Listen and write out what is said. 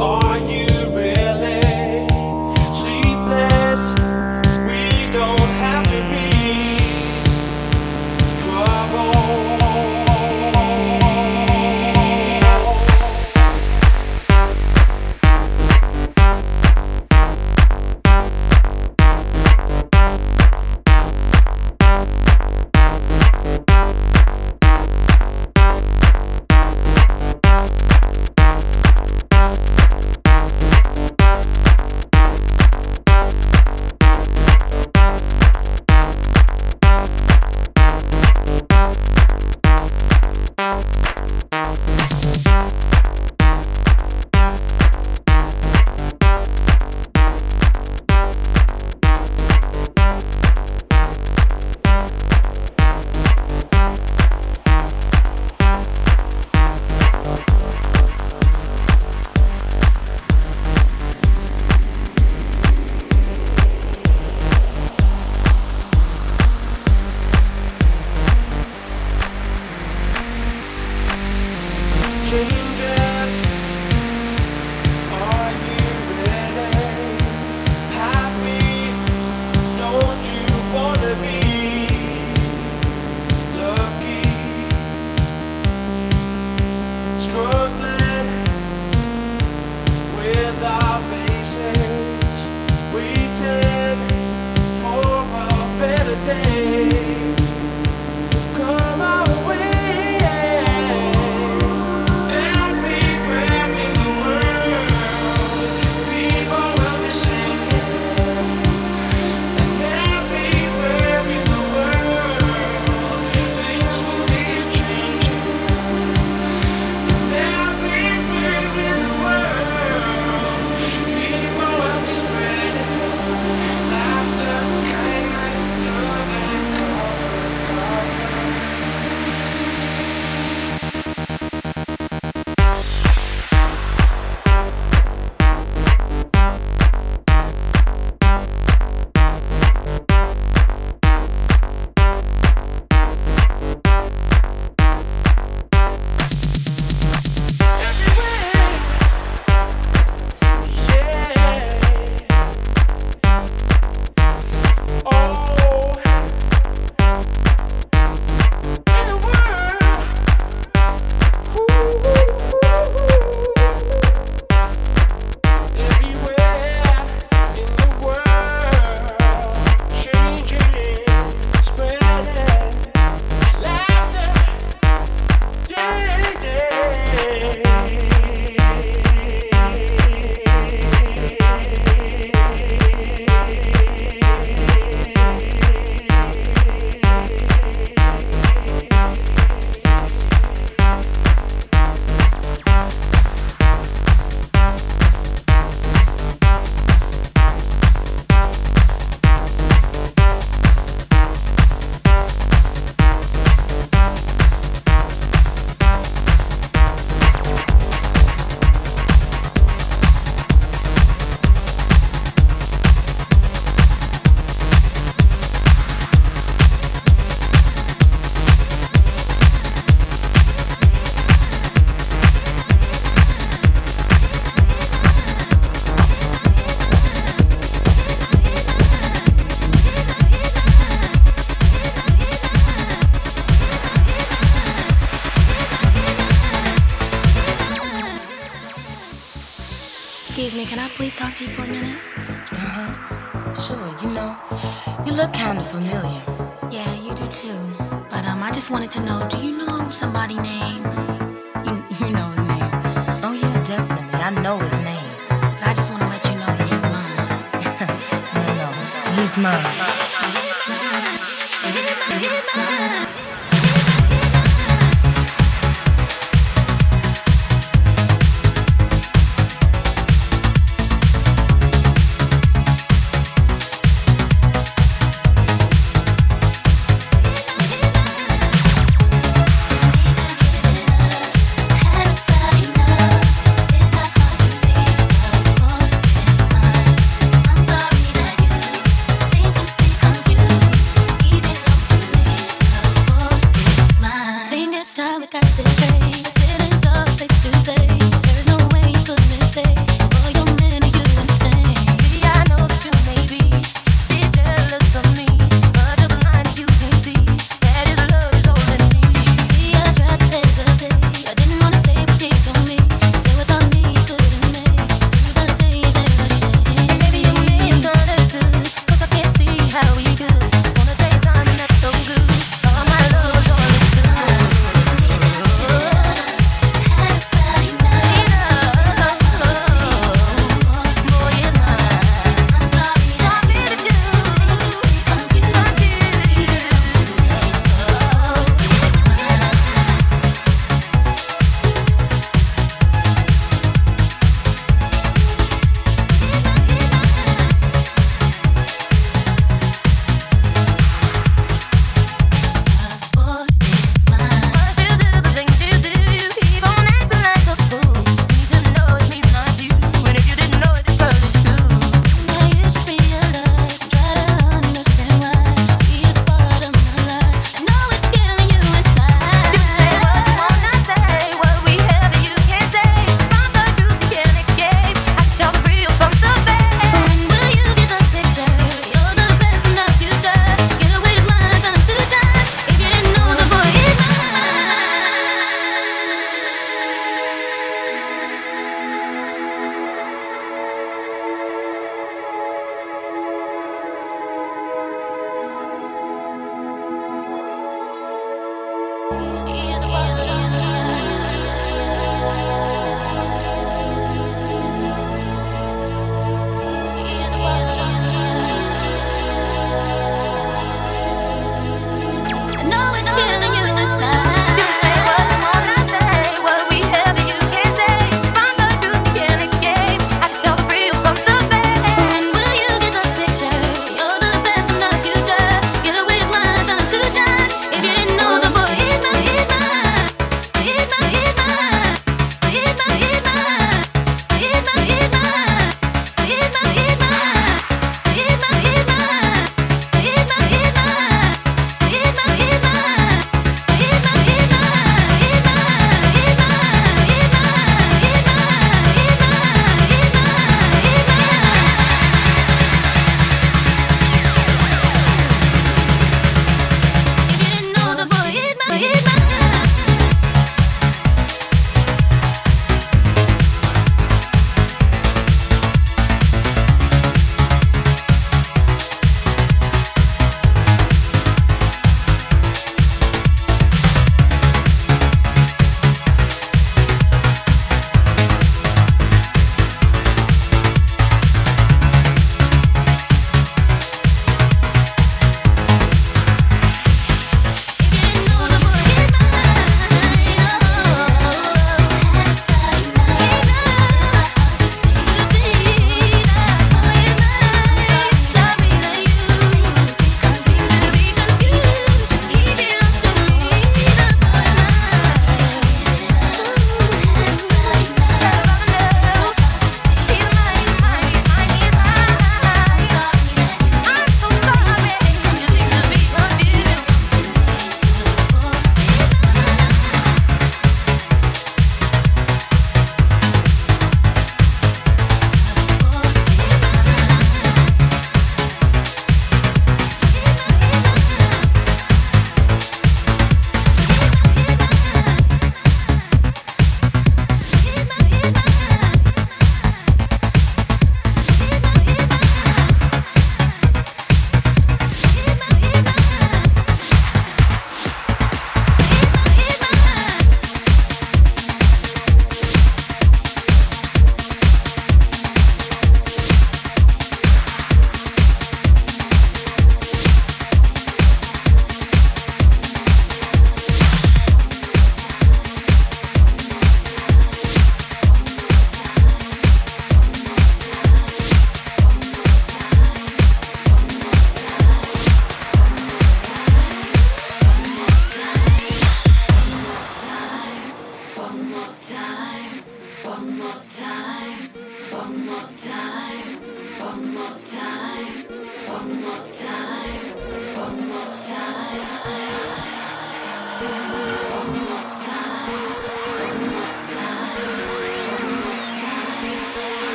Are you? Excuse me, can I please talk to you for a minute? Uh huh. Sure, you know, you look kind of familiar. Yeah, you do too. But um, I just wanted to know do you know somebody named. You, you know his name? Oh, yeah, definitely. I know his name. But I just want to let you know that he's mine. no, no, he's mine.